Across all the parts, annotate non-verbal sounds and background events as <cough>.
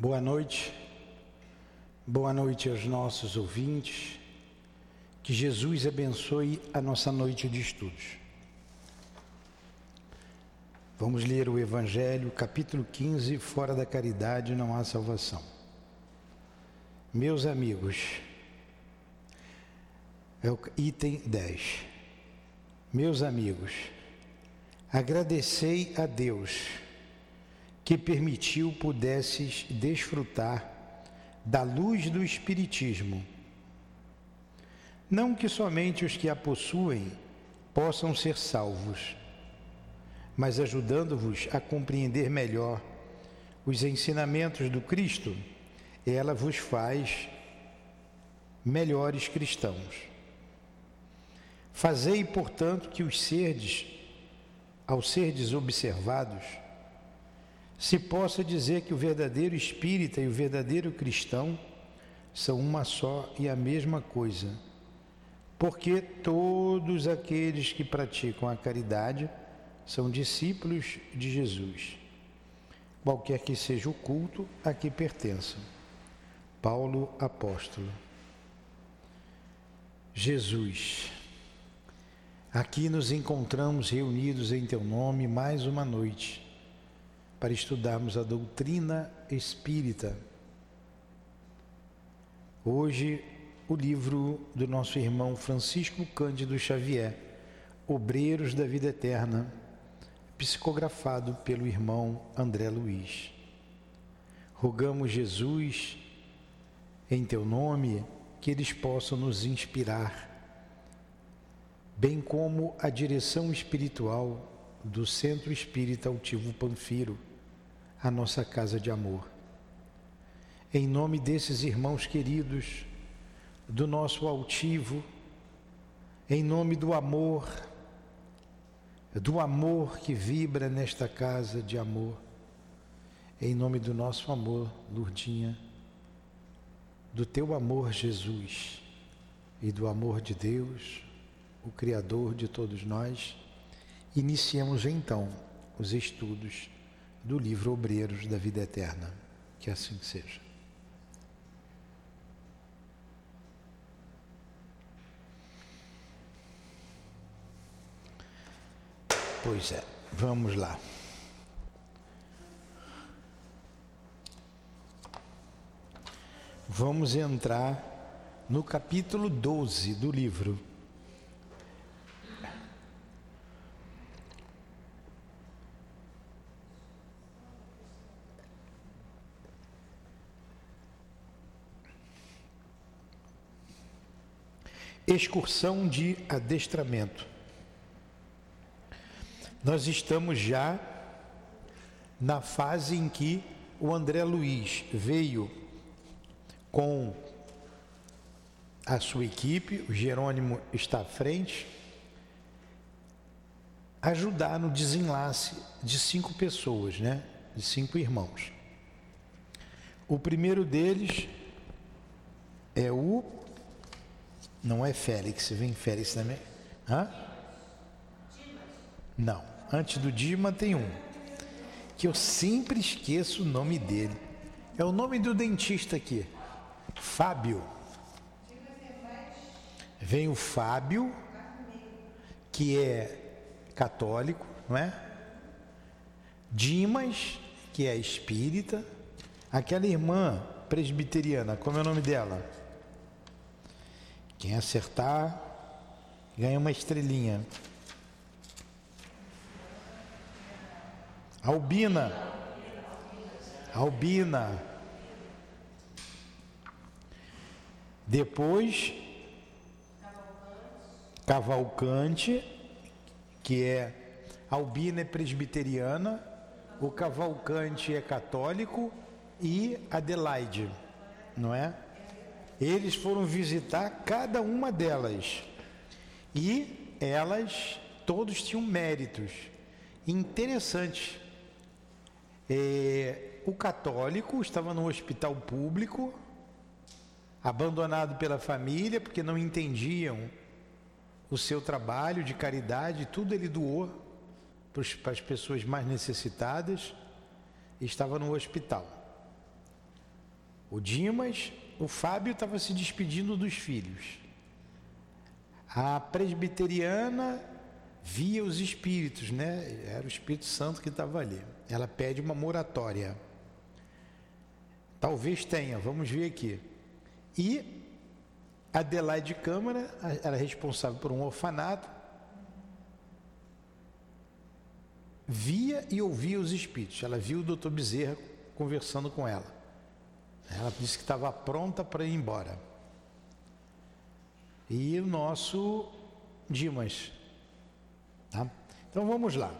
Boa noite, boa noite aos nossos ouvintes. Que Jesus abençoe a nossa noite de estudos. Vamos ler o Evangelho, capítulo 15: Fora da caridade não há salvação. Meus amigos, é o item 10. Meus amigos, agradecei a Deus que permitiu pudesses desfrutar da luz do Espiritismo. Não que somente os que a possuem possam ser salvos, mas ajudando-vos a compreender melhor os ensinamentos do Cristo, ela vos faz melhores cristãos. Fazei, portanto, que os serdes, ao serdes observados, se possa dizer que o verdadeiro espírita e o verdadeiro cristão são uma só e a mesma coisa, porque todos aqueles que praticam a caridade são discípulos de Jesus, qualquer que seja o culto a que pertençam. Paulo Apóstolo. Jesus, aqui nos encontramos reunidos em Teu nome mais uma noite para estudarmos a doutrina espírita. Hoje, o livro do nosso irmão Francisco Cândido Xavier, Obreiros da Vida Eterna, psicografado pelo irmão André Luiz. Rogamos, Jesus, em teu nome, que eles possam nos inspirar, bem como a direção espiritual do Centro Espírita Altivo Panfiro a nossa casa de amor. Em nome desses irmãos queridos, do nosso altivo, em nome do amor, do amor que vibra nesta casa de amor, em nome do nosso amor, Lurdinha, do teu amor, Jesus, e do amor de Deus, o Criador de todos nós, iniciamos então os estudos do livro Obreiros da Vida Eterna. Que assim seja. Pois é, vamos lá. Vamos entrar no capítulo 12 do livro. Excursão de adestramento. Nós estamos já na fase em que o André Luiz veio com a sua equipe, o Jerônimo está à frente, ajudar no desenlace de cinco pessoas, né? De cinco irmãos. O primeiro deles é o não é Félix, vem Félix também. Hã? Não, antes do Dima tem um, que eu sempre esqueço o nome dele. É o nome do dentista aqui, Fábio. Vem o Fábio, que é católico, não é? Dimas, que é espírita. Aquela irmã presbiteriana, como é o nome dela? Quem acertar ganha uma estrelinha. Albina. Albina. Depois, Cavalcante, que é Albina é presbiteriana, o Cavalcante é católico e Adelaide, não é? Eles foram visitar cada uma delas. E elas, todos tinham méritos interessantes. É, o católico estava no hospital público, abandonado pela família, porque não entendiam o seu trabalho de caridade, tudo ele doou para as pessoas mais necessitadas, estava no hospital. O Dimas, o Fábio estava se despedindo dos filhos. A presbiteriana via os espíritos, né? Era o Espírito Santo que estava ali. Ela pede uma moratória. Talvez tenha, vamos ver aqui. E Adelaide Câmara era responsável por um orfanato, via e ouvia os espíritos. Ela viu o doutor Bezerra conversando com ela. Ela disse que estava pronta para ir embora. E o nosso Dimas. Tá? Então vamos lá.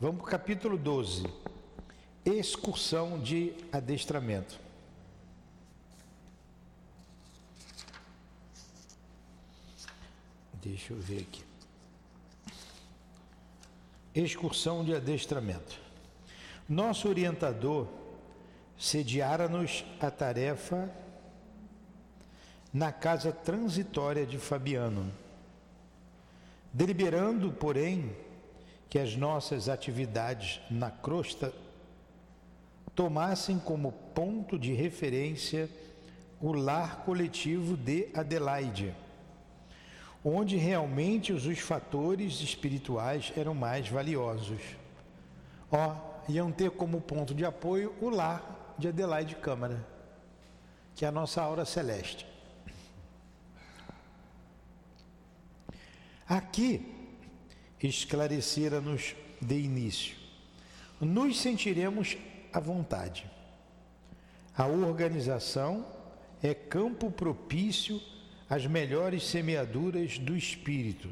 Vamos para o capítulo 12. Excursão de adestramento. Deixa eu ver aqui. Excursão de adestramento. Nosso orientador sediara-nos a tarefa na casa transitória de Fabiano, deliberando, porém, que as nossas atividades na crosta tomassem como ponto de referência o lar coletivo de Adelaide onde realmente os, fatores espirituais eram mais valiosos. Ó, iam ter como ponto de apoio o lar de Adelaide Câmara, que é a nossa aura celeste. Aqui esclarecera-nos de início. Nos sentiremos à vontade. A organização é campo propício as melhores semeaduras do Espírito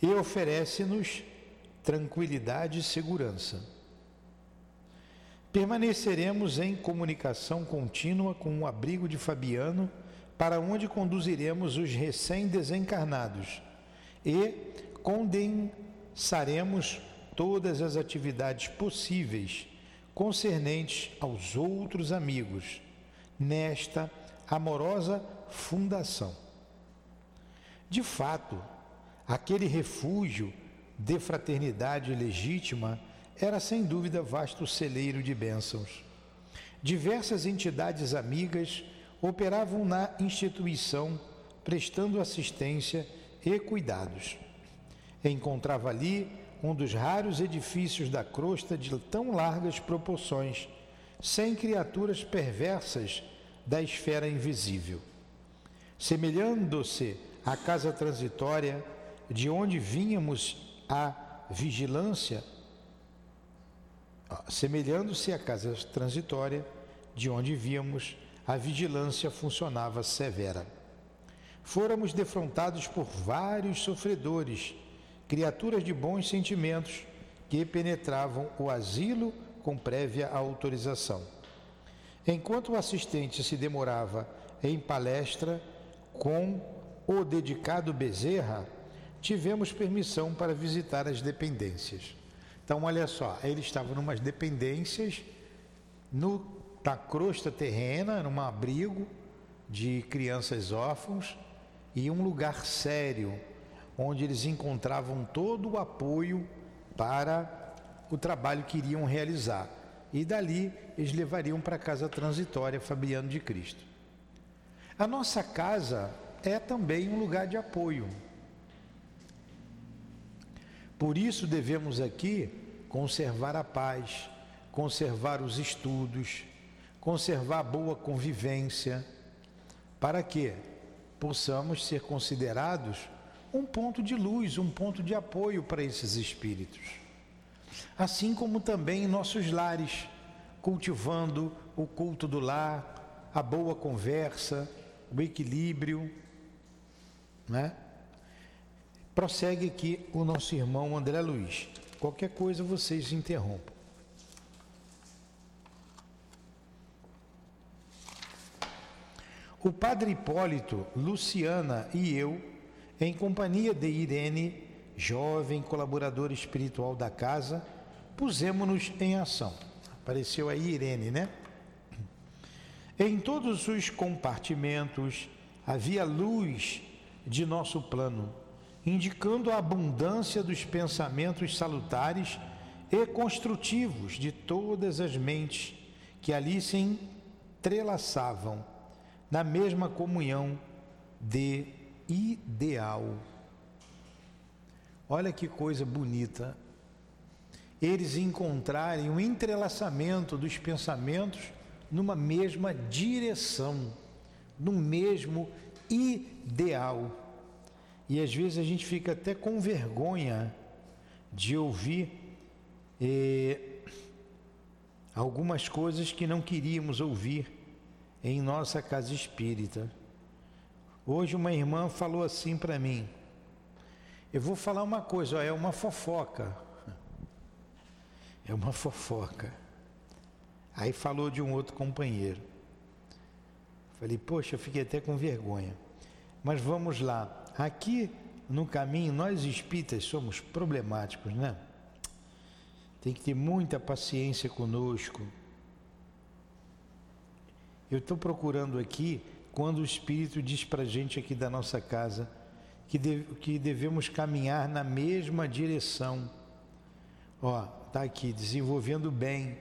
e oferece-nos tranquilidade e segurança. Permaneceremos em comunicação contínua com o abrigo de Fabiano, para onde conduziremos os recém-desencarnados e condensaremos todas as atividades possíveis concernentes aos outros amigos nesta amorosa fundação. De fato, aquele refúgio de fraternidade legítima era sem dúvida vasto celeiro de bênçãos. Diversas entidades amigas operavam na instituição, prestando assistência e cuidados. Encontrava ali um dos raros edifícios da crosta de tão largas proporções, sem criaturas perversas da esfera invisível semelhando-se à casa transitória de onde vínhamos a vigilância, semelhando-se à casa transitória de onde víamos a vigilância funcionava severa. Fôramos defrontados por vários sofredores, criaturas de bons sentimentos, que penetravam o asilo com prévia autorização. Enquanto o assistente se demorava em palestra, com o dedicado Bezerra, tivemos permissão para visitar as dependências. Então, olha só, ele estava numas dependências no, na crosta terrena, num abrigo de crianças órfãos e um lugar sério, onde eles encontravam todo o apoio para o trabalho que iriam realizar. E dali eles levariam para a casa transitória Fabiano de Cristo. A nossa casa é também um lugar de apoio. Por isso devemos aqui conservar a paz, conservar os estudos, conservar a boa convivência, para que possamos ser considerados um ponto de luz, um ponto de apoio para esses espíritos. Assim como também em nossos lares, cultivando o culto do lar, a boa conversa, o equilíbrio, né? Prossegue aqui o nosso irmão André Luiz. Qualquer coisa vocês interrompam. O padre Hipólito, Luciana e eu, em companhia de Irene, jovem colaboradora espiritual da casa, pusemos-nos em ação. Apareceu aí Irene, né? Em todos os compartimentos havia luz de nosso plano, indicando a abundância dos pensamentos salutares e construtivos de todas as mentes que ali se entrelaçavam na mesma comunhão de ideal. Olha que coisa bonita. Eles encontrarem um entrelaçamento dos pensamentos numa mesma direção, no mesmo ideal. E às vezes a gente fica até com vergonha de ouvir eh, algumas coisas que não queríamos ouvir em nossa casa espírita. Hoje uma irmã falou assim para mim: Eu vou falar uma coisa, ó, é uma fofoca. <laughs> É uma fofoca. Aí falou de um outro companheiro. Falei, poxa, eu fiquei até com vergonha. Mas vamos lá. Aqui no caminho, nós espíritas somos problemáticos, né? Tem que ter muita paciência conosco. Eu estou procurando aqui quando o Espírito diz para a gente aqui da nossa casa que, que devemos caminhar na mesma direção. Ó, tá aqui, desenvolvendo bem,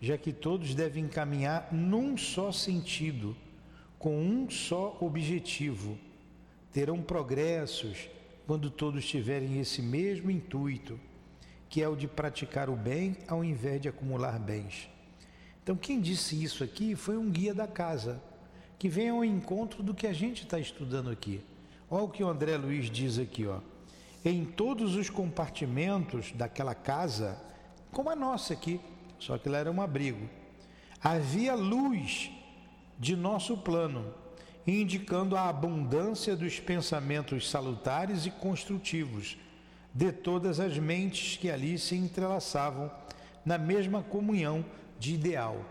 já que todos devem caminhar num só sentido, com um só objetivo. Terão progressos quando todos tiverem esse mesmo intuito, que é o de praticar o bem ao invés de acumular bens. Então, quem disse isso aqui foi um guia da casa, que vem ao encontro do que a gente está estudando aqui. Olha o que o André Luiz diz aqui, ó. Em todos os compartimentos daquela casa, como a nossa aqui, só que lá era um abrigo, havia luz de nosso plano indicando a abundância dos pensamentos salutares e construtivos de todas as mentes que ali se entrelaçavam na mesma comunhão de ideal.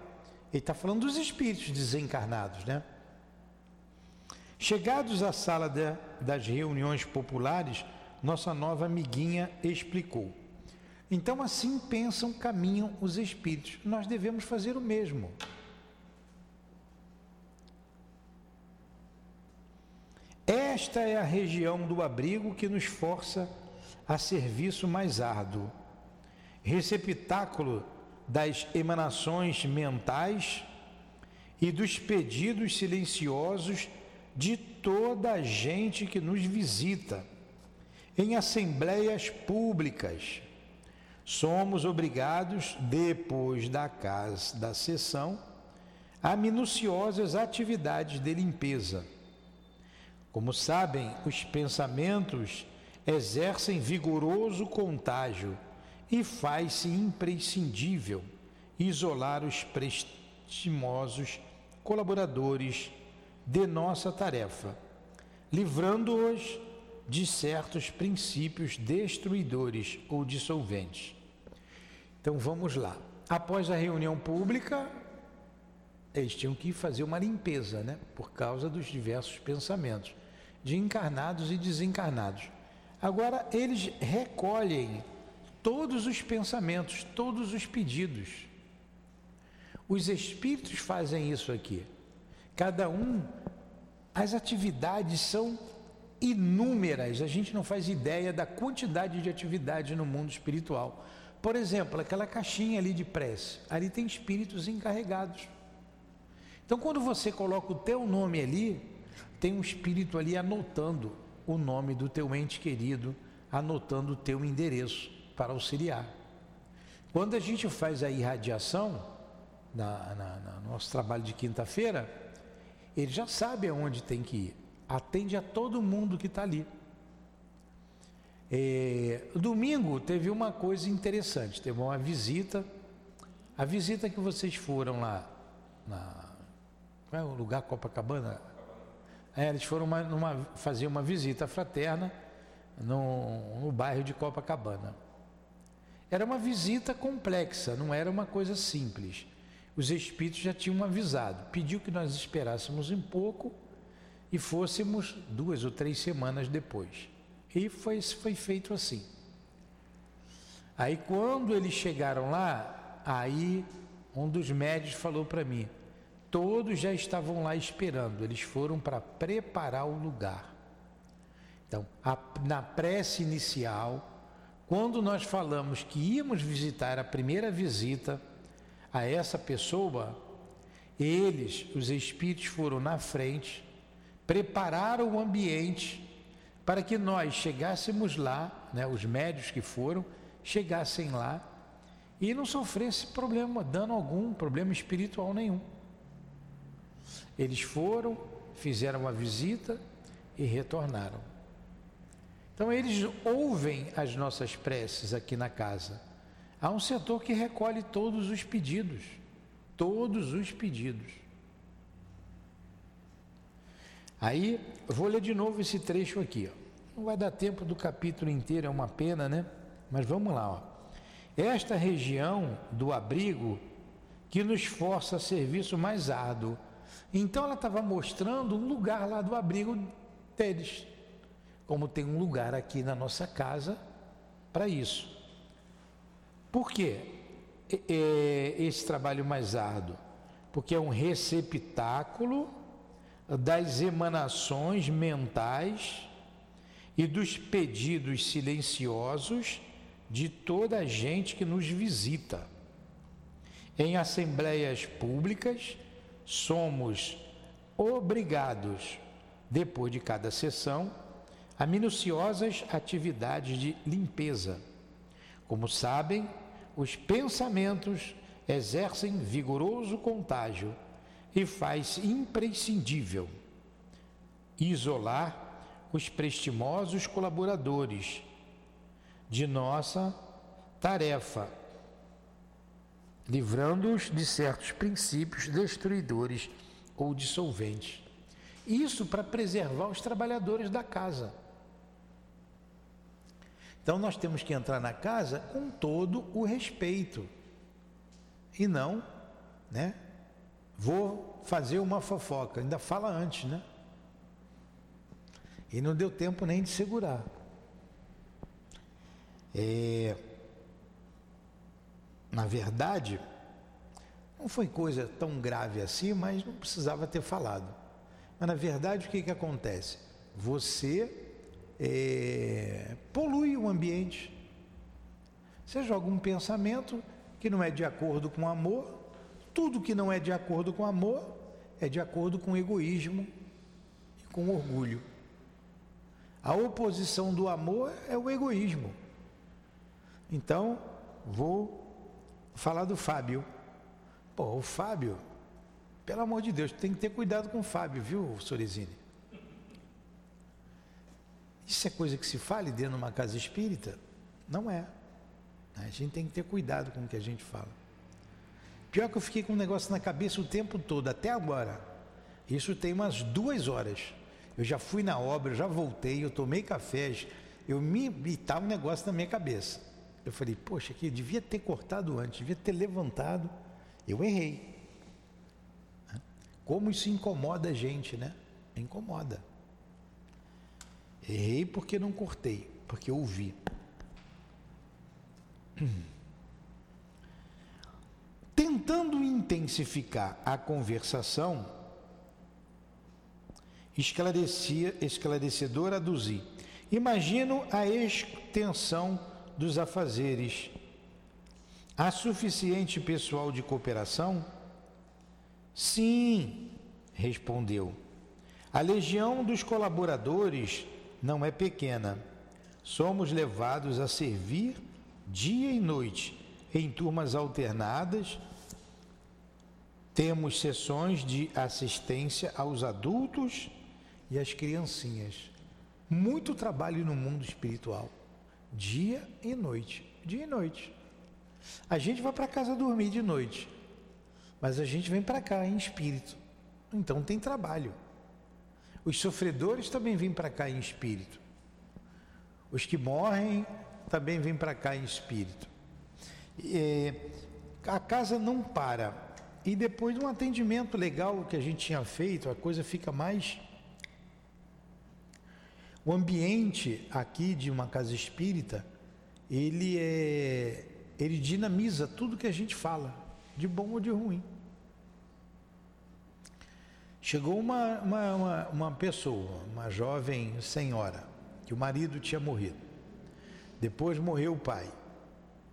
Ele está falando dos espíritos desencarnados, né? Chegados à sala de, das reuniões populares, nossa nova amiguinha explicou. Então, assim pensam, caminham os espíritos. Nós devemos fazer o mesmo. Esta é a região do abrigo que nos força a serviço mais árduo, receptáculo das emanações mentais e dos pedidos silenciosos de toda a gente que nos visita em assembleias públicas. Somos obrigados, depois da casa da sessão, a minuciosas atividades de limpeza como sabem, os pensamentos exercem vigoroso contágio e faz-se imprescindível isolar os prestimosos colaboradores de nossa tarefa, livrando-os de certos princípios destruidores ou dissolventes. Então vamos lá. Após a reunião pública, eles tinham que fazer uma limpeza, né? Por causa dos diversos pensamentos de encarnados e desencarnados. Agora, eles recolhem todos os pensamentos, todos os pedidos. Os espíritos fazem isso aqui. Cada um, as atividades são inúmeras, a gente não faz ideia da quantidade de atividades no mundo espiritual. Por exemplo, aquela caixinha ali de prece, ali tem espíritos encarregados. Então, quando você coloca o teu nome ali, tem um espírito ali anotando o nome do teu ente querido, anotando o teu endereço para auxiliar. Quando a gente faz a irradiação, na, na, na nosso trabalho de quinta-feira, ele já sabe aonde tem que ir, atende a todo mundo que está ali. É, domingo teve uma coisa interessante, teve uma visita, a visita que vocês foram lá na qual é o lugar Copacabana? É, eles foram uma, fazer uma visita fraterna no, no bairro de Copacabana. Era uma visita complexa, não era uma coisa simples. Os espíritos já tinham avisado, pediu que nós esperássemos um pouco e fôssemos duas ou três semanas depois. E foi, foi feito assim. Aí quando eles chegaram lá, aí um dos médios falou para mim: Todos já estavam lá esperando, eles foram para preparar o lugar. Então, a, na prece inicial, quando nós falamos que íamos visitar a primeira visita a essa pessoa, Eles, os espíritos, foram na frente, prepararam o ambiente para que nós chegássemos lá, né, os médios que foram, chegassem lá e não sofresse problema, dano algum, problema espiritual nenhum. Eles foram, fizeram a visita e retornaram. Então eles ouvem as nossas preces aqui na casa. Há um setor que recolhe todos os pedidos, todos os pedidos. Aí, vou ler de novo esse trecho aqui. Ó. Não vai dar tempo do capítulo inteiro, é uma pena, né? Mas vamos lá. Ó. Esta região do abrigo que nos força a serviço mais árduo. Então ela estava mostrando um lugar lá do abrigo deles. Como tem um lugar aqui na nossa casa para isso. Por quê? esse trabalho mais árduo? Porque é um receptáculo das emanações mentais e dos pedidos silenciosos de toda a gente que nos visita. Em assembleias públicas, somos obrigados, depois de cada sessão, a minuciosas atividades de limpeza. Como sabem, os pensamentos exercem vigoroso contágio e faz imprescindível isolar os prestimosos colaboradores de nossa tarefa, livrando-os de certos princípios destruidores ou dissolventes. Isso para preservar os trabalhadores da casa. Então nós temos que entrar na casa com todo o respeito. E não, né? Vou fazer uma fofoca, ainda fala antes, né? E não deu tempo nem de segurar. É, na verdade, não foi coisa tão grave assim, mas não precisava ter falado. Mas na verdade, o que, que acontece? Você é, polui o ambiente. Você joga um pensamento que não é de acordo com o amor, tudo que não é de acordo com o amor é de acordo com o egoísmo e com o orgulho. A oposição do amor é o egoísmo. Então, vou falar do Fábio. Pô, o Fábio, pelo amor de Deus, tem que ter cuidado com o Fábio, viu, Sorezine? Isso é coisa que se fale dentro de uma casa espírita? Não é. A gente tem que ter cuidado com o que a gente fala. Pior que eu fiquei com um negócio na cabeça o tempo todo, até agora. Isso tem umas duas horas. Eu já fui na obra, já voltei, eu tomei café, eu me estava um negócio na minha cabeça. Eu falei, poxa, aqui devia ter cortado antes, devia ter levantado. Eu errei. Como isso incomoda a gente, né? Incomoda. Errei porque não cortei, porque ouvi. <clears throat> Tentando intensificar a conversação, esclarecia, esclarecedor aduzir. Imagino a extensão dos afazeres. Há suficiente pessoal de cooperação? Sim, respondeu. A legião dos colaboradores não é pequena. Somos levados a servir dia e noite em turmas alternadas temos sessões de assistência aos adultos e às criancinhas. Muito trabalho no mundo espiritual, dia e noite, dia e noite. A gente vai para casa dormir de noite, mas a gente vem para cá em espírito. Então tem trabalho. Os sofredores também vêm para cá em espírito. Os que morrem também vêm para cá em espírito. É, a casa não para e depois de um atendimento legal que a gente tinha feito, a coisa fica mais. O ambiente aqui de uma casa espírita, ele é. ele dinamiza tudo que a gente fala, de bom ou de ruim. Chegou uma, uma, uma, uma pessoa, uma jovem senhora, que o marido tinha morrido. Depois morreu o pai.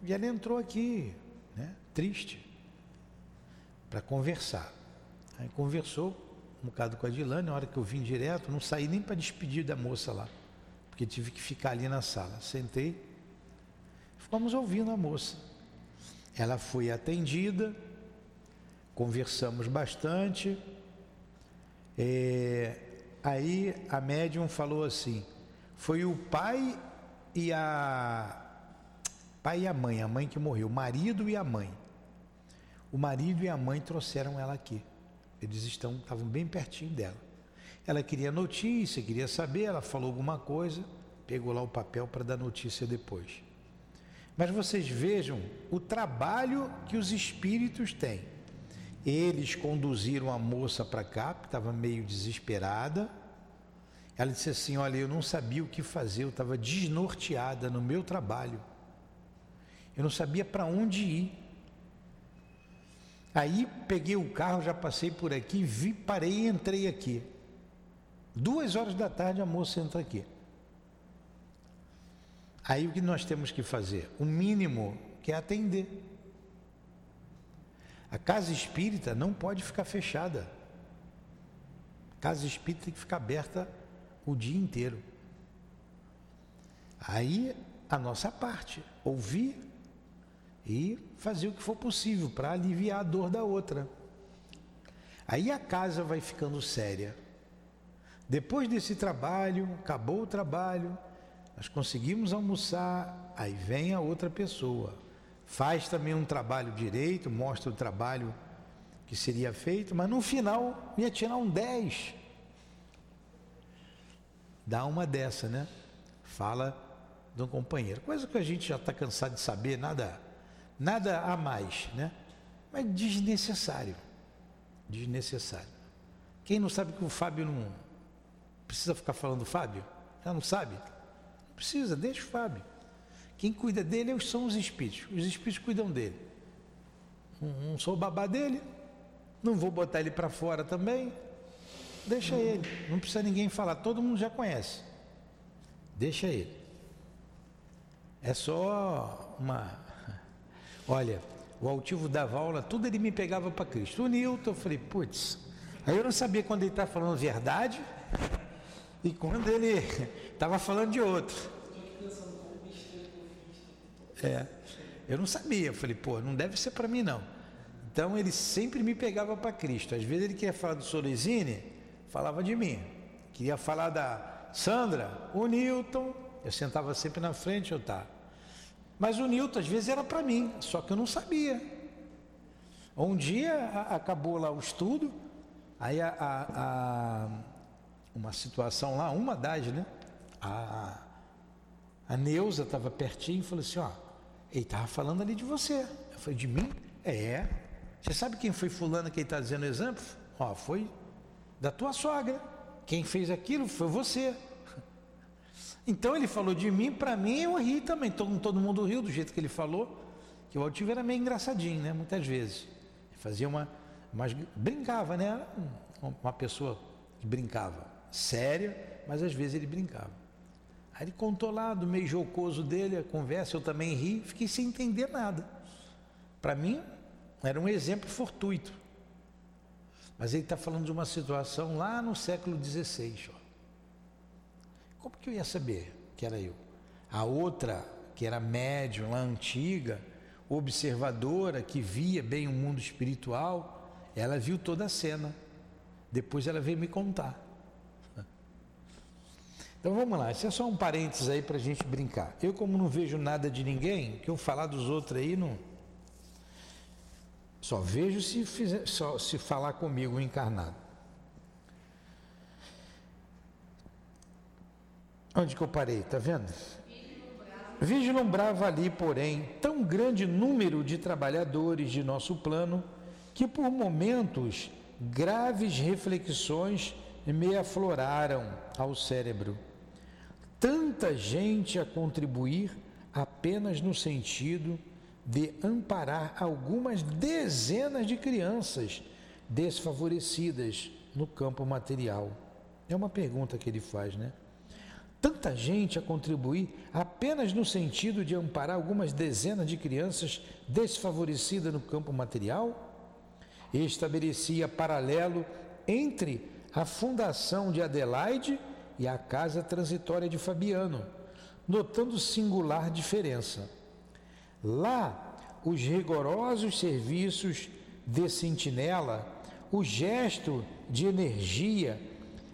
E ela entrou aqui, né, triste para conversar. Aí conversou um bocado com a Dilane, na hora que eu vim direto, não saí nem para despedir da moça lá, porque tive que ficar ali na sala. Sentei, ficamos ouvindo a moça. Ela foi atendida, conversamos bastante. É, aí a médium falou assim: foi o pai e a pai e a mãe, a mãe que morreu, o marido e a mãe. O marido e a mãe trouxeram ela aqui. Eles estão, estavam bem pertinho dela. Ela queria notícia, queria saber, ela falou alguma coisa, pegou lá o papel para dar notícia depois. Mas vocês vejam o trabalho que os espíritos têm. Eles conduziram a moça para cá, que estava meio desesperada. Ela disse assim: Olha, eu não sabia o que fazer, eu estava desnorteada no meu trabalho. Eu não sabia para onde ir. Aí peguei o carro, já passei por aqui, vi, parei e entrei aqui. Duas horas da tarde a moça entra aqui. Aí o que nós temos que fazer? O mínimo que é atender. A casa espírita não pode ficar fechada. A casa espírita tem que ficar aberta o dia inteiro. Aí a nossa parte, ouvir e fazer o que for possível para aliviar a dor da outra. Aí a casa vai ficando séria. Depois desse trabalho, acabou o trabalho, nós conseguimos almoçar, aí vem a outra pessoa. Faz também um trabalho direito, mostra o trabalho que seria feito, mas no final ia tirar um 10. Dá uma dessa, né? Fala de um companheiro. Coisa que a gente já está cansado de saber, nada nada a mais, né? Mas desnecessário. Desnecessário. Quem não sabe que o Fábio não precisa ficar falando Fábio? Já não sabe? Não precisa, deixa o Fábio. Quem cuida dele são os espíritos. Os espíritos cuidam dele. Não sou babá dele, não vou botar ele para fora também. Deixa ele, não precisa ninguém falar, todo mundo já conhece. Deixa ele. É só uma Olha, o altivo dava aula, tudo ele me pegava para Cristo. O Newton, eu falei, putz, aí eu não sabia quando ele estava tá falando verdade e quando ele <laughs> estava falando de outro. É, eu não sabia, eu falei, pô, não deve ser para mim não. Então ele sempre me pegava para Cristo. Às vezes ele queria falar do Sorezine, falava de mim. Queria falar da Sandra, o Newton, eu sentava sempre na frente, eu tá. Mas o Newton às vezes era para mim, só que eu não sabia. Um dia a, acabou lá o estudo, aí a, a, uma situação lá, uma das, né? A, a Neuza estava pertinho e falou assim, ó, ele estava falando ali de você. Eu falei, de mim? É. Você sabe quem foi fulano que ele está dizendo o exemplo? Ó, foi da tua sogra. Quem fez aquilo foi você. Então ele falou de mim, para mim eu ri também. Todo, todo mundo riu do jeito que ele falou. Que o Altivo era meio engraçadinho, né? Muitas vezes. Fazia uma. Mas brincava, né? Uma pessoa que brincava. Séria, mas às vezes ele brincava. Aí ele contou lá do meio jocoso dele, a conversa, eu também ri, fiquei sem entender nada. Para mim, era um exemplo fortuito. Mas ele está falando de uma situação lá no século XVI. Ó. Como que eu ia saber que era eu? A outra, que era médium lá antiga, observadora, que via bem o mundo espiritual, ela viu toda a cena. Depois ela veio me contar. <laughs> Então vamos lá, isso é só um parênteses aí para a gente brincar. Eu, como não vejo nada de ninguém, que eu falar dos outros aí não. Só vejo se, fizer, só, se falar comigo encarnado. Onde que eu parei? Está vendo? Vislumbrava ali, porém, tão grande número de trabalhadores de nosso plano que por momentos graves reflexões me afloraram ao cérebro. Tanta gente a contribuir apenas no sentido de amparar algumas dezenas de crianças desfavorecidas no campo material. É uma pergunta que ele faz, né? Tanta gente a contribuir apenas no sentido de amparar algumas dezenas de crianças desfavorecidas no campo material? estabelecia paralelo entre a fundação de Adelaide e a casa transitória de Fabiano, notando singular diferença. Lá, os rigorosos serviços de sentinela, o gesto de energia,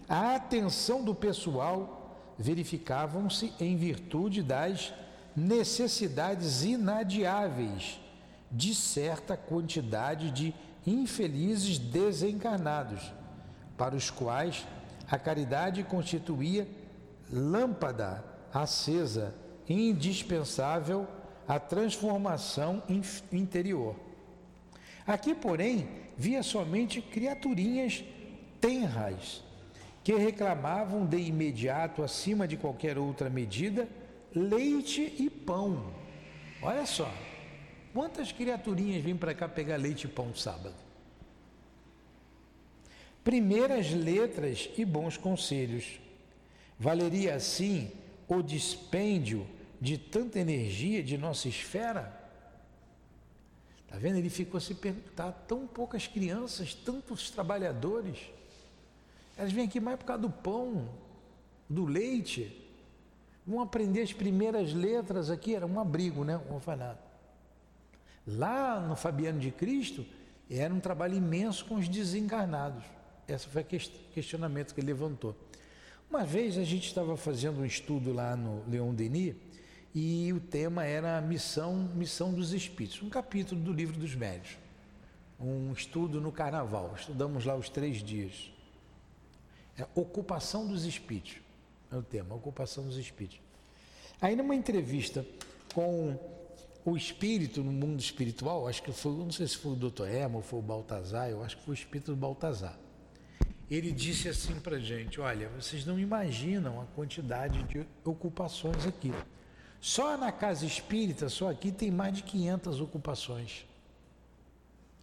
a atenção do pessoal verificavam-se em virtude das necessidades inadiáveis de certa quantidade de infelizes desencarnados, para os quais a caridade constituía lâmpada acesa, indispensável à transformação interior. Aqui, porém, via somente criaturinhas tenras que reclamavam de imediato, acima de qualquer outra medida, leite e pão. Olha só, quantas criaturinhas vêm para cá pegar leite e pão sábado? Primeiras letras e bons conselhos. Valeria assim o dispêndio de tanta energia de nossa esfera? Está vendo? Ele ficou a se perguntar: tão poucas crianças, tantos trabalhadores. Elas vêm aqui mais por causa do pão, do leite. Vão aprender as primeiras letras aqui, era um abrigo, né? Um orfanato. Lá no Fabiano de Cristo, era um trabalho imenso com os desencarnados. Esse foi o questionamento que ele levantou. Uma vez a gente estava fazendo um estudo lá no Leon Denis e o tema era missão, missão dos espíritos, um capítulo do livro dos médios. Um estudo no carnaval, estudamos lá os três dias. É ocupação dos espíritos, é o tema, ocupação dos espíritos. Aí numa entrevista com o espírito no mundo espiritual, acho que foi, não sei se foi o doutor Emo ou foi o Baltazar, eu acho que foi o espírito do Baltazar ele disse assim para gente: olha, vocês não imaginam a quantidade de ocupações aqui. Só na casa espírita, só aqui tem mais de 500 ocupações.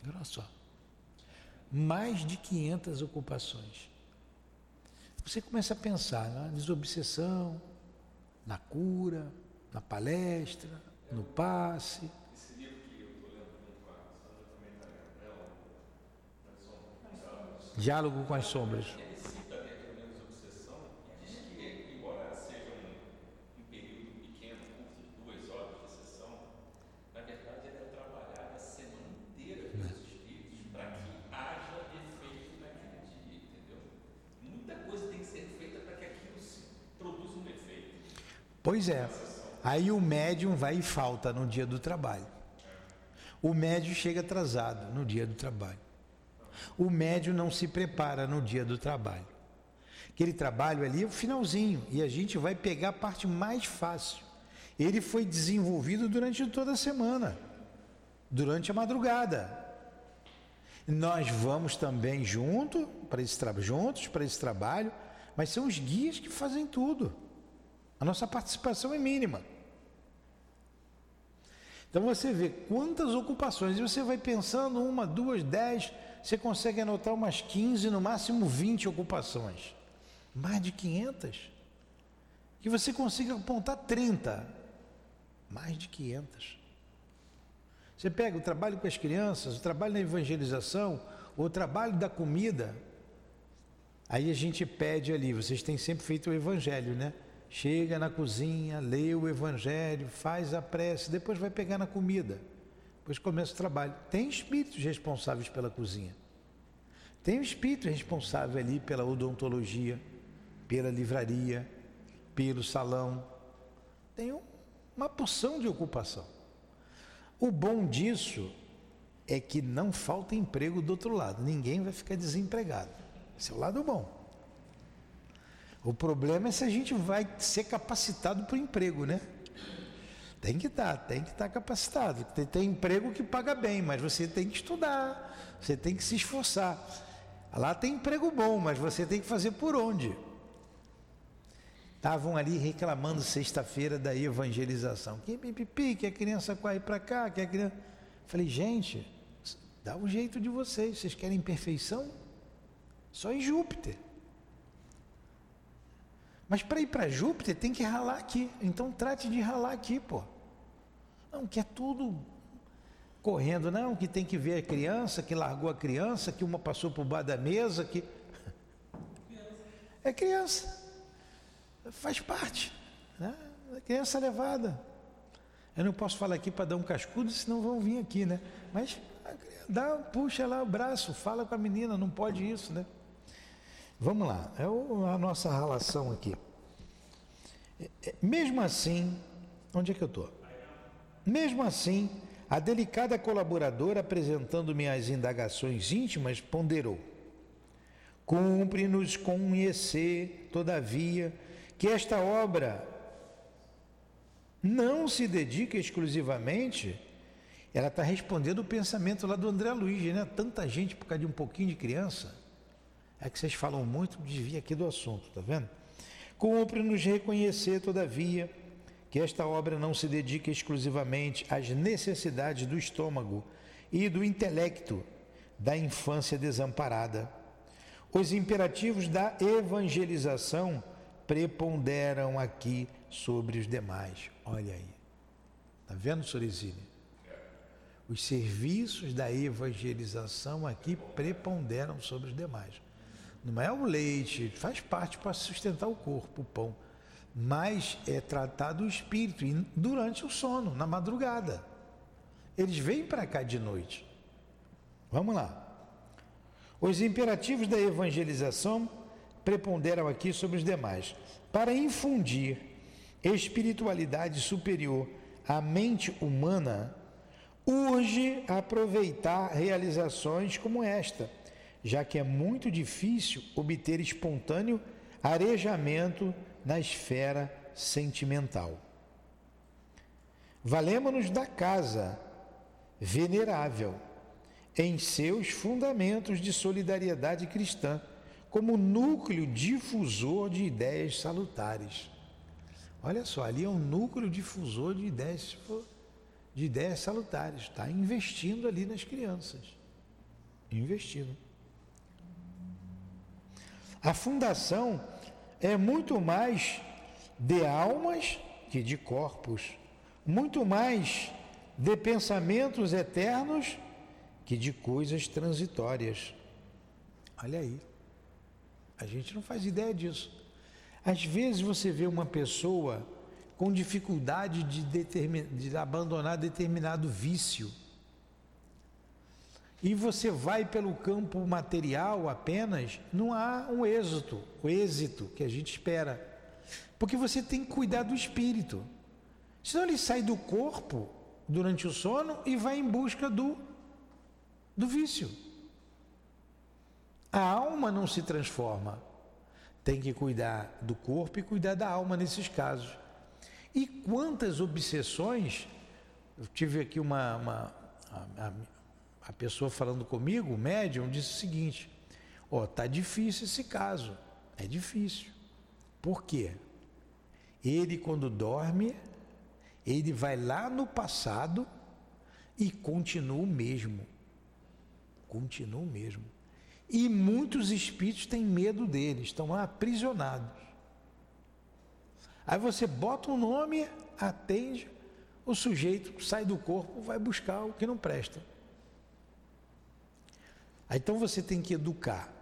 Olha só. Mais de 500 ocupações. Você começa a pensar na desobsessão, na cura, na palestra, no passe Diálogo com as sombras. Ele cita dentro menos obsessão e diz que, embora seja um, um período pequeno, curto de duas horas de sessão, na verdade ele é trabalhar a semana inteira com os espíritos para que haja efeito naquele dia, entendeu? Muita coisa tem que ser feita para que aquilo se produza um efeito. Pois é. Aí o médium vai e falta no dia do trabalho. O médium chega atrasado no dia do trabalho o médio não se prepara no dia do trabalho. Aquele trabalho ali é o finalzinho e a gente vai pegar a parte mais fácil. Ele foi desenvolvido durante toda a semana, durante a madrugada. Nós vamos também junto para esse juntos para esse trabalho, mas são os guias que fazem tudo. A nossa participação é mínima. Então você vê quantas ocupações, e você vai pensando uma, duas, dez, você consegue anotar umas 15, no máximo 20 ocupações. Mais de 500. Que você consiga apontar 30. Mais de 500. Você pega o trabalho com as crianças, o trabalho na evangelização, o trabalho da comida. Aí a gente pede ali, vocês têm sempre feito o evangelho, né? Chega na cozinha, lê o evangelho, faz a prece, depois vai pegar na comida. Depois começa o trabalho. Tem espíritos responsáveis pela cozinha. Tem um espírito responsável ali pela odontologia, pela livraria, pelo salão. Tem uma porção de ocupação. O bom disso é que não falta emprego do outro lado. Ninguém vai ficar desempregado. Esse é o lado bom. O problema é se a gente vai ser capacitado para o emprego, né? Tem que estar, tem que estar capacitado. Tem, tem emprego que paga bem, mas você tem que estudar, você tem que se esforçar. Lá tem emprego bom, mas você tem que fazer por onde? Estavam ali reclamando sexta-feira da evangelização. Que pipi, que a criança corre para cá, que a criança. Falei, gente, dá um jeito de vocês. Vocês querem perfeição? Só em Júpiter. Mas para ir para Júpiter tem que ralar aqui. Então trate de ralar aqui, pô. Não, que é tudo correndo, não, que tem que ver a criança, que largou a criança, que uma passou por baixo da mesa, que. É criança. Faz parte. Né? É criança levada. Eu não posso falar aqui para dar um cascudo, senão vão vir aqui, né? Mas dá, puxa lá o braço, fala com a menina, não pode isso, né? Vamos lá, é a nossa relação aqui. É, é, mesmo assim, onde é que eu estou? Mesmo assim, a delicada colaboradora, apresentando-me as indagações íntimas, ponderou: Cumpre-nos conhecer, todavia, que esta obra não se dedica exclusivamente. Ela está respondendo o pensamento lá do André Luiz, né? Tanta gente por causa de um pouquinho de criança. É que vocês falam muito, desvia aqui do assunto, tá vendo? Cumpre-nos reconhecer, todavia, que esta obra não se dedica exclusivamente às necessidades do estômago e do intelecto da infância desamparada. Os imperativos da evangelização preponderam aqui sobre os demais. Olha aí. Está vendo, Sorizine? Os serviços da evangelização aqui preponderam sobre os demais. Não é o leite, faz parte para sustentar o corpo, o pão. Mas é tratado o espírito durante o sono, na madrugada. Eles vêm para cá de noite. Vamos lá. Os imperativos da evangelização preponderam aqui sobre os demais, para infundir espiritualidade superior à mente humana, urge aproveitar realizações como esta, já que é muito difícil obter espontâneo arejamento na esfera sentimental. Valemos-nos da casa venerável em seus fundamentos de solidariedade cristã, como núcleo difusor de ideias salutares. Olha só, ali é um núcleo difusor de ideias, de ideias salutares. Está investindo ali nas crianças. Investindo. A fundação é muito mais de almas que de corpos, muito mais de pensamentos eternos que de coisas transitórias. Olha aí. A gente não faz ideia disso. Às vezes você vê uma pessoa com dificuldade de, determin... de abandonar determinado vício. E você vai pelo campo material apenas, não há um êxito, o êxito que a gente espera. Porque você tem que cuidar do espírito. Senão ele sai do corpo durante o sono e vai em busca do, do vício. A alma não se transforma tem que cuidar do corpo e cuidar da alma nesses casos. E quantas obsessões, eu tive aqui uma, uma a, pessoa falando comigo, o médium, disse o seguinte: ó, oh, tá difícil esse caso, é difícil. Por quê? Ele quando dorme, ele vai lá no passado e continua o mesmo. Continua o mesmo. E muitos espíritos têm medo dele, estão lá aprisionados. Aí você bota um nome, atende, o sujeito sai do corpo, vai buscar o que não presta. Então você tem que educar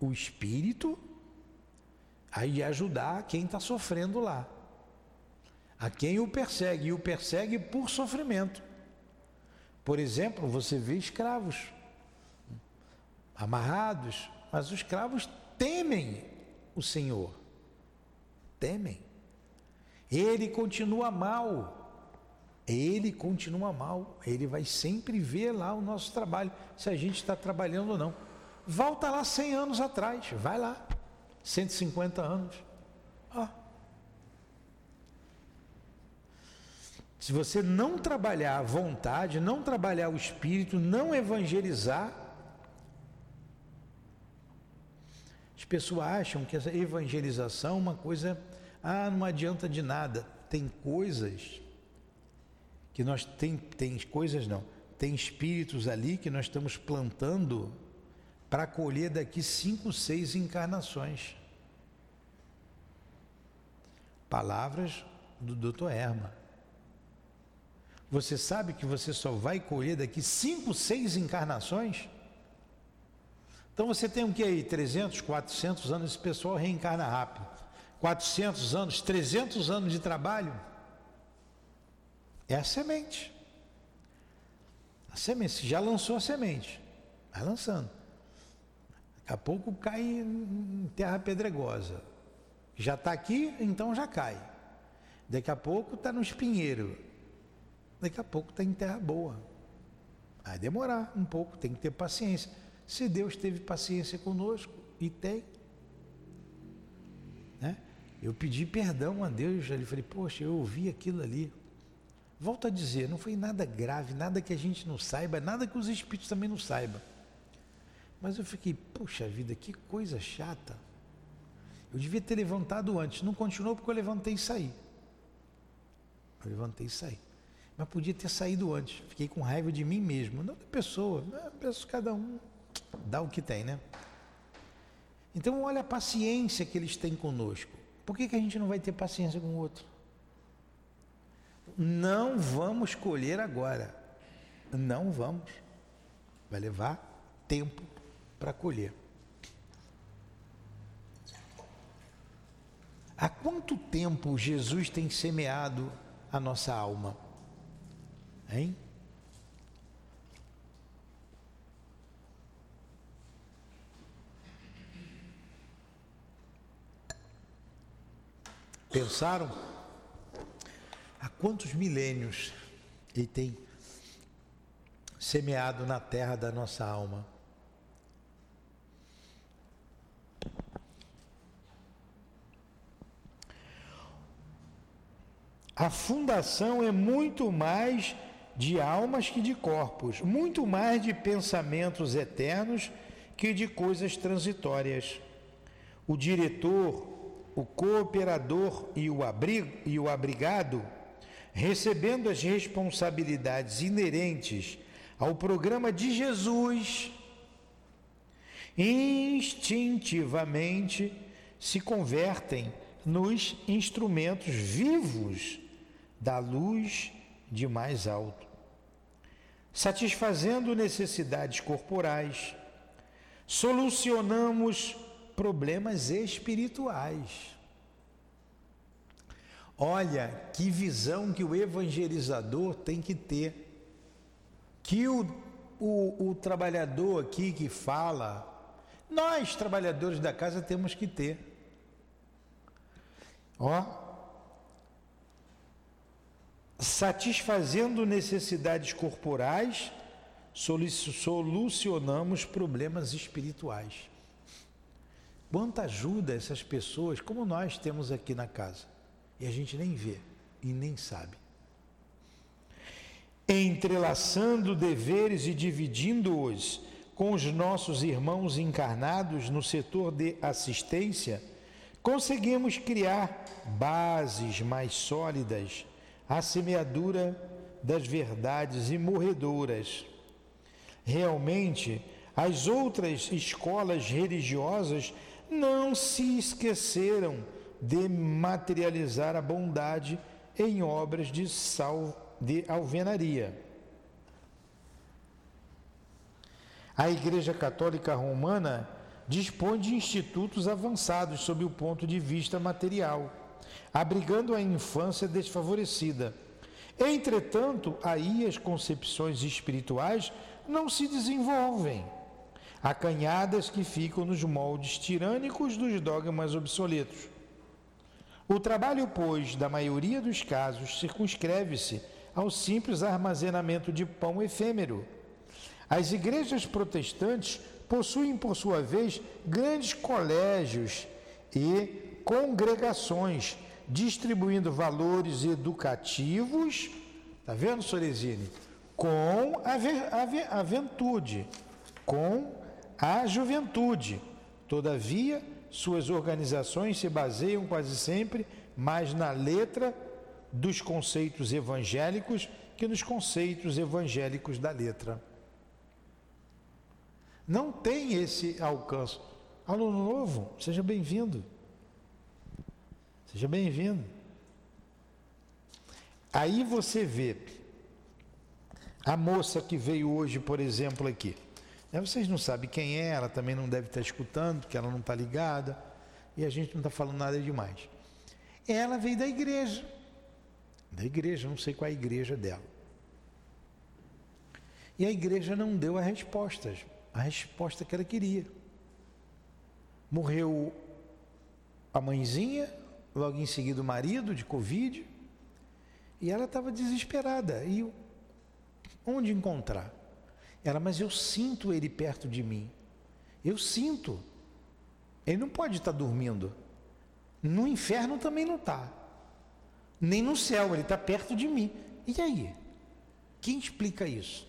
o espírito, aí ajudar quem está sofrendo lá. A quem o persegue, e o persegue por sofrimento. Por exemplo, você vê escravos amarrados, mas os escravos temem o Senhor. Temem. Ele continua mal. Ele continua mal. Ele vai sempre ver lá o nosso trabalho, se a gente está trabalhando ou não. Volta lá 100 anos atrás, vai lá. 150 anos. Se você não trabalhar a vontade, não trabalhar o espírito, não evangelizar, As pessoas acham que essa evangelização é uma coisa, ah, não adianta de nada. Tem coisas que nós tem, tem coisas não, tem espíritos ali que nós estamos plantando para colher daqui cinco, seis encarnações. Palavras do Dr. Erma. Você sabe que você só vai colher daqui cinco, seis encarnações? Então você tem o que aí? 300, 400 anos, esse pessoal reencarna rápido. 400 anos, 300 anos de trabalho. É a semente. A semente, já lançou a semente. Vai lançando. Daqui a pouco cai em terra pedregosa. Já está aqui, então já cai. Daqui a pouco está no espinheiro. Daqui a pouco está em terra boa. Vai demorar um pouco, tem que ter paciência. Se Deus teve paciência conosco, e tem. Né? Eu pedi perdão a Deus, ele falei, poxa, eu ouvi aquilo ali. Volto a dizer, não foi nada grave, nada que a gente não saiba, nada que os espíritos também não saibam. Mas eu fiquei, puxa vida, que coisa chata. Eu devia ter levantado antes. Não continuou porque eu levantei e saí. Eu levantei e saí. Mas podia ter saído antes. Fiquei com raiva de mim mesmo, não da pessoa. Penso cada um dá o que tem, né? Então olha a paciência que eles têm conosco. Por que, que a gente não vai ter paciência com o outro? Não vamos colher agora. Não vamos. Vai levar tempo para colher. Há quanto tempo Jesus tem semeado a nossa alma? Hein? Pensaram? Há quantos milênios ele tem semeado na terra da nossa alma? A fundação é muito mais de almas que de corpos, muito mais de pensamentos eternos que de coisas transitórias. O diretor, o cooperador e o, abrigo, e o abrigado, recebendo as responsabilidades inerentes ao programa de Jesus, instintivamente se convertem nos instrumentos vivos da luz de mais alto, satisfazendo necessidades corporais, solucionamos problemas espirituais. Olha que visão que o evangelizador tem que ter. Que o, o, o trabalhador aqui que fala, nós trabalhadores da casa temos que ter. Ó, satisfazendo necessidades corporais, solucionamos problemas espirituais. Quanta ajuda essas pessoas, como nós temos aqui na casa, e a gente nem vê e nem sabe. Entrelaçando deveres e dividindo-os com os nossos irmãos encarnados no setor de assistência, conseguimos criar bases mais sólidas a semeadura das verdades imorredoras. Realmente, as outras escolas religiosas não se esqueceram de materializar a bondade em obras de, sal, de alvenaria. A Igreja Católica Romana dispõe de institutos avançados sob o ponto de vista material abrigando a infância desfavorecida. Entretanto, aí as concepções espirituais não se desenvolvem. Acanhadas que ficam nos moldes tirânicos dos dogmas obsoletos. O trabalho, pois, da maioria dos casos, circunscreve-se ao simples armazenamento de pão efêmero. As igrejas protestantes possuem, por sua vez, grandes colégios e congregações distribuindo valores educativos, tá vendo, Sorezine? Com a, a, a juventude, com a juventude. Todavia, suas organizações se baseiam quase sempre mais na letra dos conceitos evangélicos que nos conceitos evangélicos da letra. Não tem esse alcance. Aluno novo, seja bem-vindo. Seja bem-vindo. Aí você vê A moça que veio hoje, por exemplo, aqui. Né, vocês não sabem quem é, ela também não deve estar escutando, porque ela não está ligada, e a gente não está falando nada demais. Ela veio da igreja. Da igreja, não sei qual é a igreja dela. E a igreja não deu a resposta, a resposta que ela queria. Morreu a mãezinha, logo em seguida o marido de Covid, e ela estava desesperada. E onde encontrar? Ela, mas eu sinto ele perto de mim. Eu sinto. Ele não pode estar dormindo. No inferno também não está. Nem no céu, ele está perto de mim. E aí? Quem explica isso?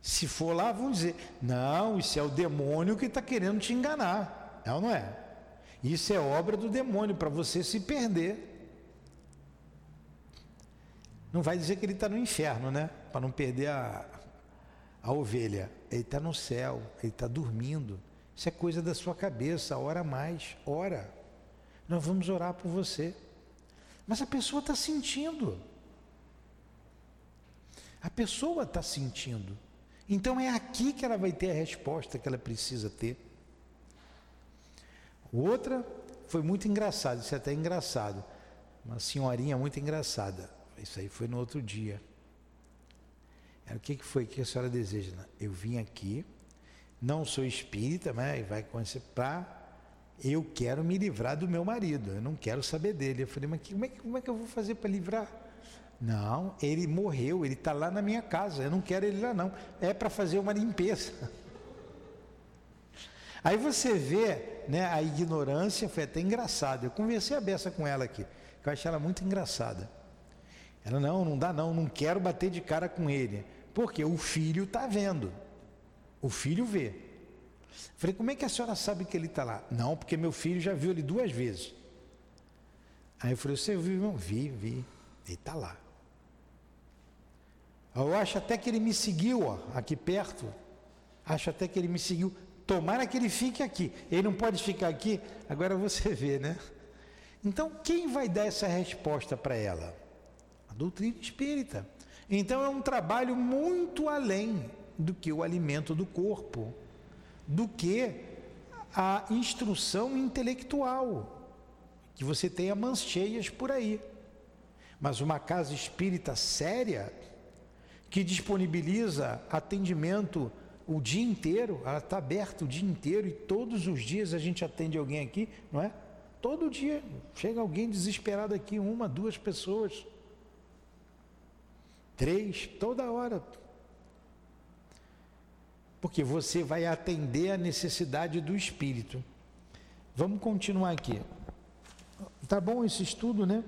Se for lá, vão dizer: não, isso é o demônio que está querendo te enganar. É ou não é? Isso é obra do demônio para você se perder. Não vai dizer que ele está no inferno, né? Para não perder a, a ovelha. Ele está no céu, ele está dormindo. Isso é coisa da sua cabeça. Ora mais, ora. Nós vamos orar por você. Mas a pessoa está sentindo. A pessoa está sentindo. Então é aqui que ela vai ter a resposta que ela precisa ter. Outra foi muito engraçado, isso é até engraçado. Uma senhorinha muito engraçada. Isso aí foi no outro dia. Era o que, que foi que a senhora deseja? Eu vim aqui, não sou espírita, né? E vai acontecer para eu quero me livrar do meu marido, eu não quero saber dele. Eu falei, mas como é que, como é que eu vou fazer para livrar? Não, ele morreu, ele está lá na minha casa, eu não quero ele lá não. É para fazer uma limpeza. <laughs> Aí você vê né, a ignorância, foi até engraçado. Eu conversei a beça com ela aqui, que eu achei ela muito engraçada. Ela, não, não dá não, não quero bater de cara com ele. Porque o filho está vendo. O filho vê. Falei, como é que a senhora sabe que ele está lá? Não, porque meu filho já viu ele duas vezes. Aí eu falei, você viu? Não, vi, vi. Ele está lá. Eu acho até que ele me seguiu, ó, aqui perto. Acho até que ele me seguiu. Tomara que ele fique aqui. Ele não pode ficar aqui. Agora você vê, né? Então, quem vai dar essa resposta para ela? Doutrina espírita. Então, é um trabalho muito além do que o alimento do corpo, do que a instrução intelectual, que você tenha mãos cheias por aí. Mas uma casa espírita séria, que disponibiliza atendimento o dia inteiro, ela está aberta o dia inteiro e todos os dias a gente atende alguém aqui, não é? Todo dia chega alguém desesperado aqui, uma, duas pessoas, três, toda hora. Porque você vai atender a necessidade do espírito. Vamos continuar aqui. Tá bom esse estudo, né?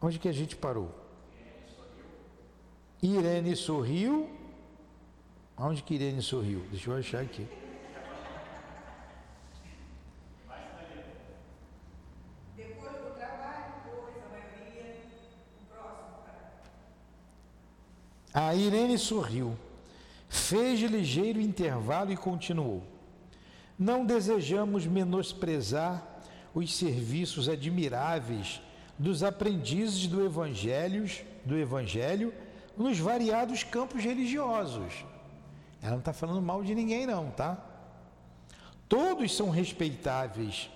Onde que a gente parou? Irene sorriu. Onde que Irene sorriu? Deixa eu achar aqui. Depois do trabalho, depois a maioria, o próximo. A Irene sorriu, fez ligeiro intervalo e continuou. Não desejamos menosprezar os serviços admiráveis dos aprendizes do Evangelho, do Evangelho nos variados campos religiosos. Ela não está falando mal de ninguém, não, tá? Todos são respeitáveis,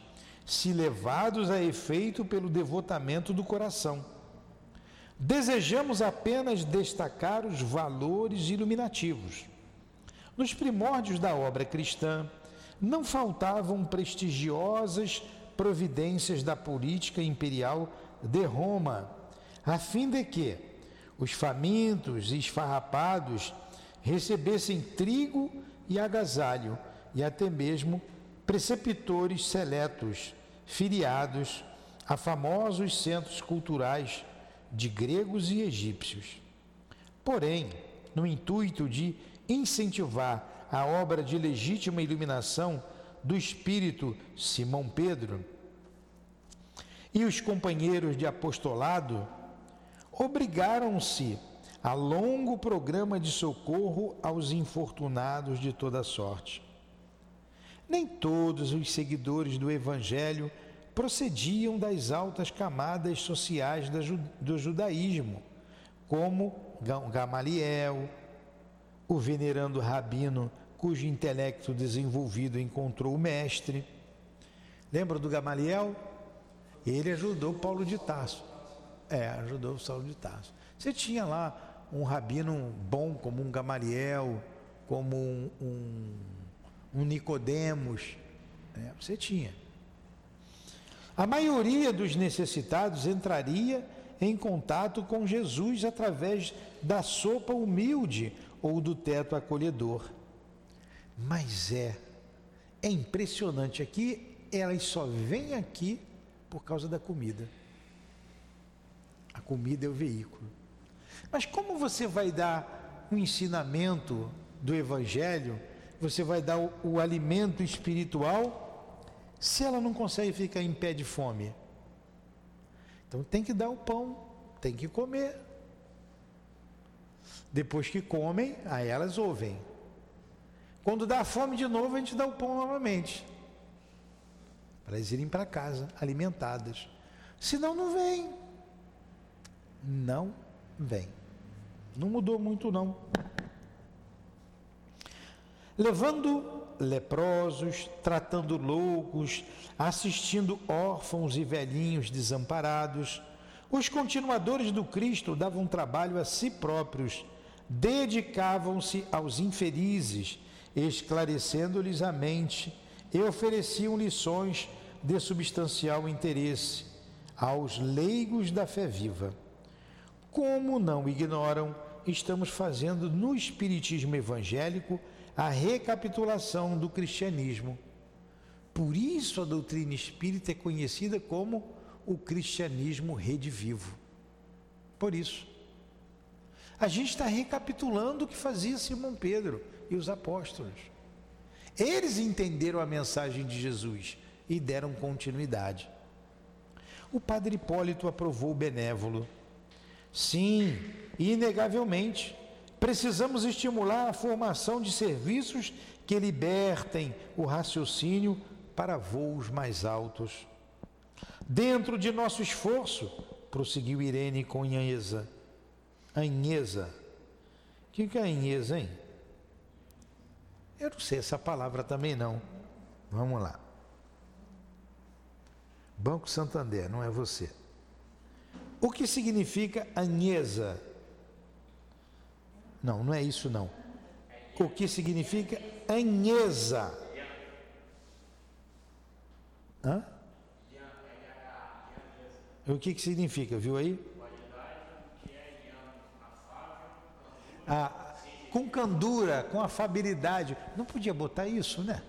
se levados a efeito pelo devotamento do coração. Desejamos apenas destacar os valores iluminativos. Nos primórdios da obra cristã, não faltavam prestigiosas providências da política imperial de Roma, a fim de que os famintos e esfarrapados recebessem trigo e agasalho, e até mesmo preceptores seletos, filiados a famosos centros culturais de gregos e egípcios. Porém, no intuito de incentivar a obra de legítima iluminação do espírito Simão Pedro e os companheiros de apostolado, obrigaram-se a longo programa de socorro aos infortunados de toda sorte. Nem todos os seguidores do Evangelho procediam das altas camadas sociais do judaísmo, como Gamaliel, o venerando rabino cujo intelecto desenvolvido encontrou o mestre. Lembra do Gamaliel? Ele ajudou Paulo de Tarso. É, ajudou Saulo de Tarso. Você tinha lá um rabino bom como um Gamaliel, como um, um, um Nicodemos. Né? Você tinha. A maioria dos necessitados entraria em contato com Jesus através da sopa humilde ou do teto acolhedor. Mas é, é impressionante aqui, elas só vêm aqui por causa da comida. A comida é o veículo. Mas como você vai dar um ensinamento do Evangelho, você vai dar o, o alimento espiritual, se ela não consegue ficar em pé de fome? Então tem que dar o pão, tem que comer. Depois que comem, aí elas ouvem. Quando dá fome de novo, a gente dá o pão novamente. Para eles irem para casa alimentadas. Senão não vem. Não vem. Não mudou muito não. Levando leprosos, tratando loucos, assistindo órfãos e velhinhos desamparados, os continuadores do Cristo davam trabalho a si próprios, dedicavam-se aos infelizes, esclarecendo-lhes a mente e ofereciam lições de substancial interesse aos leigos da fé viva. Como não ignoram, estamos fazendo no Espiritismo evangélico a recapitulação do cristianismo. Por isso a doutrina espírita é conhecida como o cristianismo redivivo. Por isso. A gente está recapitulando o que fazia Simão Pedro e os apóstolos. Eles entenderam a mensagem de Jesus e deram continuidade. O padre Hipólito aprovou o benévolo. Sim, inegavelmente, precisamos estimular a formação de serviços que libertem o raciocínio para voos mais altos. Dentro de nosso esforço, prosseguiu Irene com Anhesa. Anhesa. O que, que é Anhesa, hein? Eu não sei essa palavra também não. Vamos lá. Banco Santander, não é você. O que significa Anhesa? Não, não é isso não. O que significa Anhesa? Hã? O que, que significa, viu aí? Ah, com candura, com afabilidade. Não podia botar isso, né?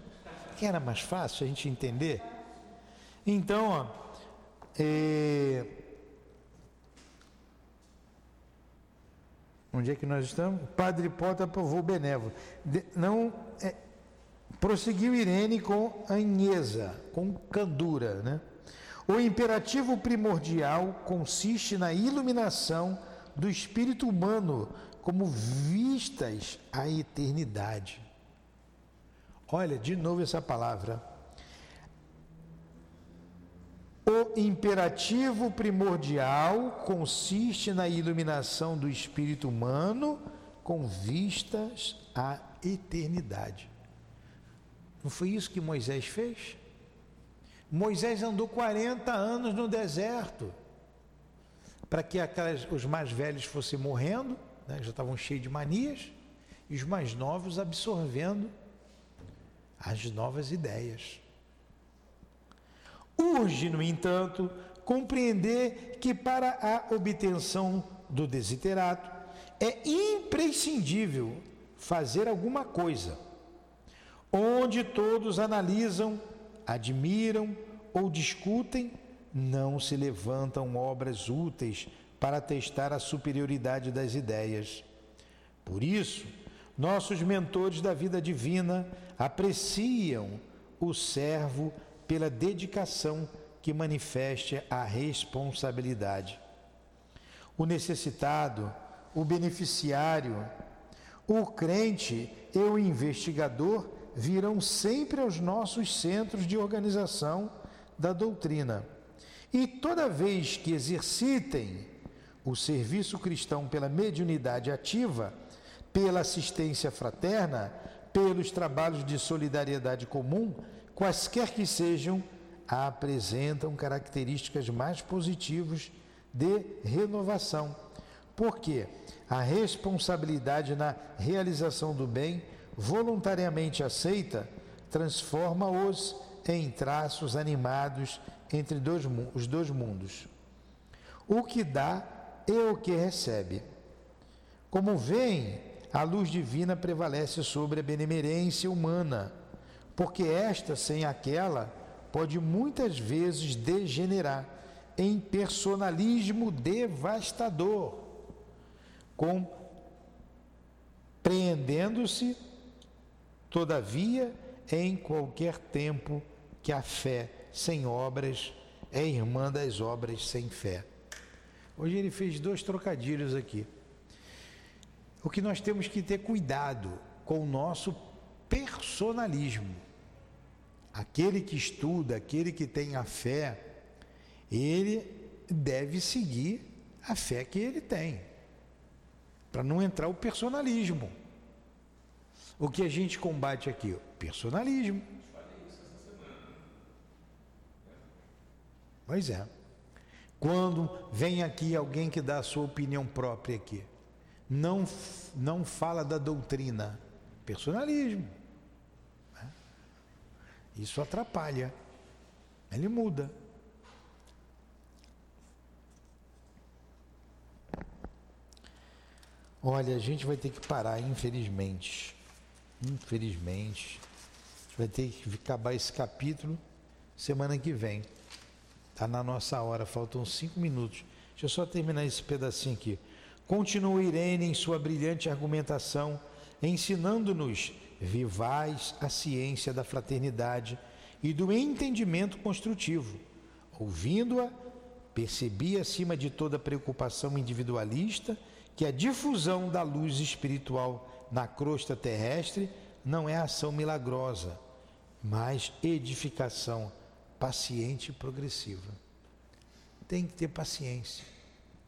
Que era mais fácil a gente entender. Então, ó, é... onde é que nós estamos? Padre Potter aprovou benévolo. De, não é, prosseguiu Irene com anhesa, com candura, né? O imperativo primordial consiste na iluminação do espírito humano como vistas à eternidade. Olha, de novo essa palavra. O imperativo primordial consiste na iluminação do espírito humano com vistas à eternidade. Não foi isso que Moisés fez? Moisés andou 40 anos no deserto para que aquelas, os mais velhos fossem morrendo né, já estavam cheios de manias, e os mais novos absorvendo as novas ideias. Urge, no entanto, compreender que para a obtenção do desiderato é imprescindível fazer alguma coisa, onde todos analisam, admiram ou discutem, não se levantam obras úteis para testar a superioridade das ideias. Por isso, nossos mentores da vida divina apreciam o servo pela dedicação que manifeste a responsabilidade. O necessitado, o beneficiário, o crente e o investigador virão sempre aos nossos centros de organização da doutrina. E toda vez que exercitem o serviço cristão pela mediunidade ativa, pela assistência fraterna, pelos trabalhos de solidariedade comum, quaisquer que sejam, apresentam características mais positivas de renovação. Porque a responsabilidade na realização do bem, voluntariamente aceita, transforma-os em traços animados entre dois, os dois mundos. O que dá e o que recebe. Como vem, a luz divina prevalece sobre a benemerência humana, porque esta, sem aquela, pode muitas vezes degenerar em personalismo devastador, compreendendo-se, todavia, em qualquer tempo que a fé sem obras é irmã das obras sem fé. Hoje ele fez dois trocadilhos aqui. O que nós temos que ter cuidado com o nosso personalismo. Aquele que estuda, aquele que tem a fé, ele deve seguir a fé que ele tem, para não entrar o personalismo. O que a gente combate aqui? O personalismo. Pois é. Quando vem aqui alguém que dá a sua opinião própria aqui, não, não fala da doutrina, personalismo. Isso atrapalha. Ele muda. Olha, a gente vai ter que parar, infelizmente. Infelizmente. A gente vai ter que acabar esse capítulo semana que vem. Está na nossa hora, faltam cinco minutos. Deixa eu só terminar esse pedacinho aqui. Continua Irene em sua brilhante argumentação, ensinando-nos vivais a ciência da fraternidade e do entendimento construtivo. Ouvindo-a, percebi acima de toda preocupação individualista que a difusão da luz espiritual na crosta terrestre não é ação milagrosa, mas edificação paciente e progressiva. Tem que ter paciência.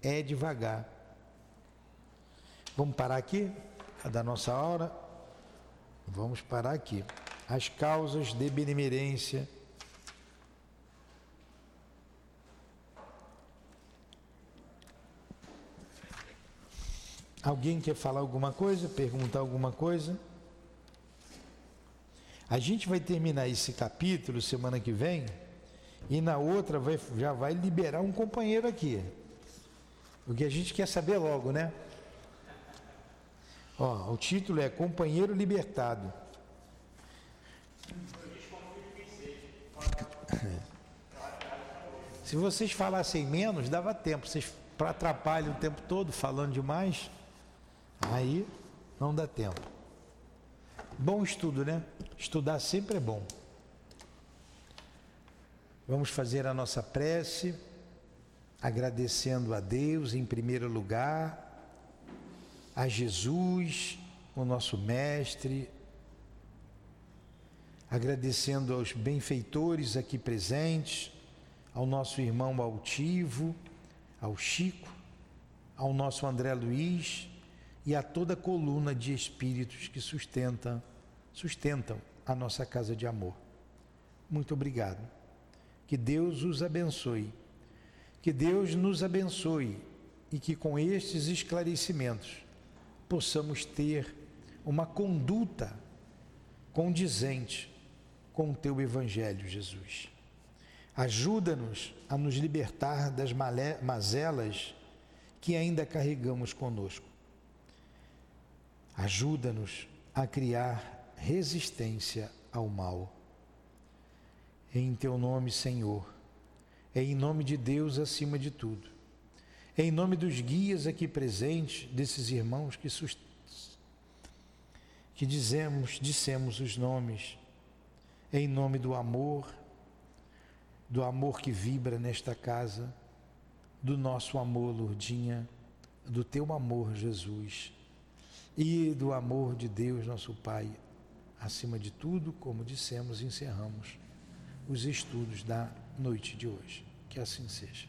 É devagar. Vamos parar aqui? A da nossa hora? Vamos parar aqui. As causas de benemerência. Alguém quer falar alguma coisa? Perguntar alguma coisa? A gente vai terminar esse capítulo semana que vem e na outra vai, já vai liberar um companheiro aqui. O que a gente quer saber logo, né? Ó, o título é Companheiro Libertado. Se vocês falassem menos, dava tempo. Vocês atrapalham o tempo todo falando demais, aí não dá tempo. Bom estudo, né? Estudar sempre é bom. Vamos fazer a nossa prece, agradecendo a Deus em primeiro lugar, a Jesus, o nosso Mestre, agradecendo aos benfeitores aqui presentes, ao nosso irmão Altivo, ao Chico, ao nosso André Luiz e a toda a coluna de espíritos que sustenta sustentam a nossa casa de amor. Muito obrigado. Que Deus os abençoe. Que Deus nos abençoe e que com estes esclarecimentos possamos ter uma conduta condizente com o teu evangelho, Jesus. Ajuda-nos a nos libertar das mazelas que ainda carregamos conosco. Ajuda-nos a criar resistência ao mal. Em teu nome, Senhor, é em nome de Deus acima de tudo. É em nome dos guias aqui presentes, desses irmãos que, que dizemos, dissemos os nomes, é em nome do amor, do amor que vibra nesta casa, do nosso amor, Lourdinha, do teu amor, Jesus, e do amor de Deus, nosso Pai, Acima de tudo, como dissemos, encerramos os estudos da noite de hoje. Que assim seja.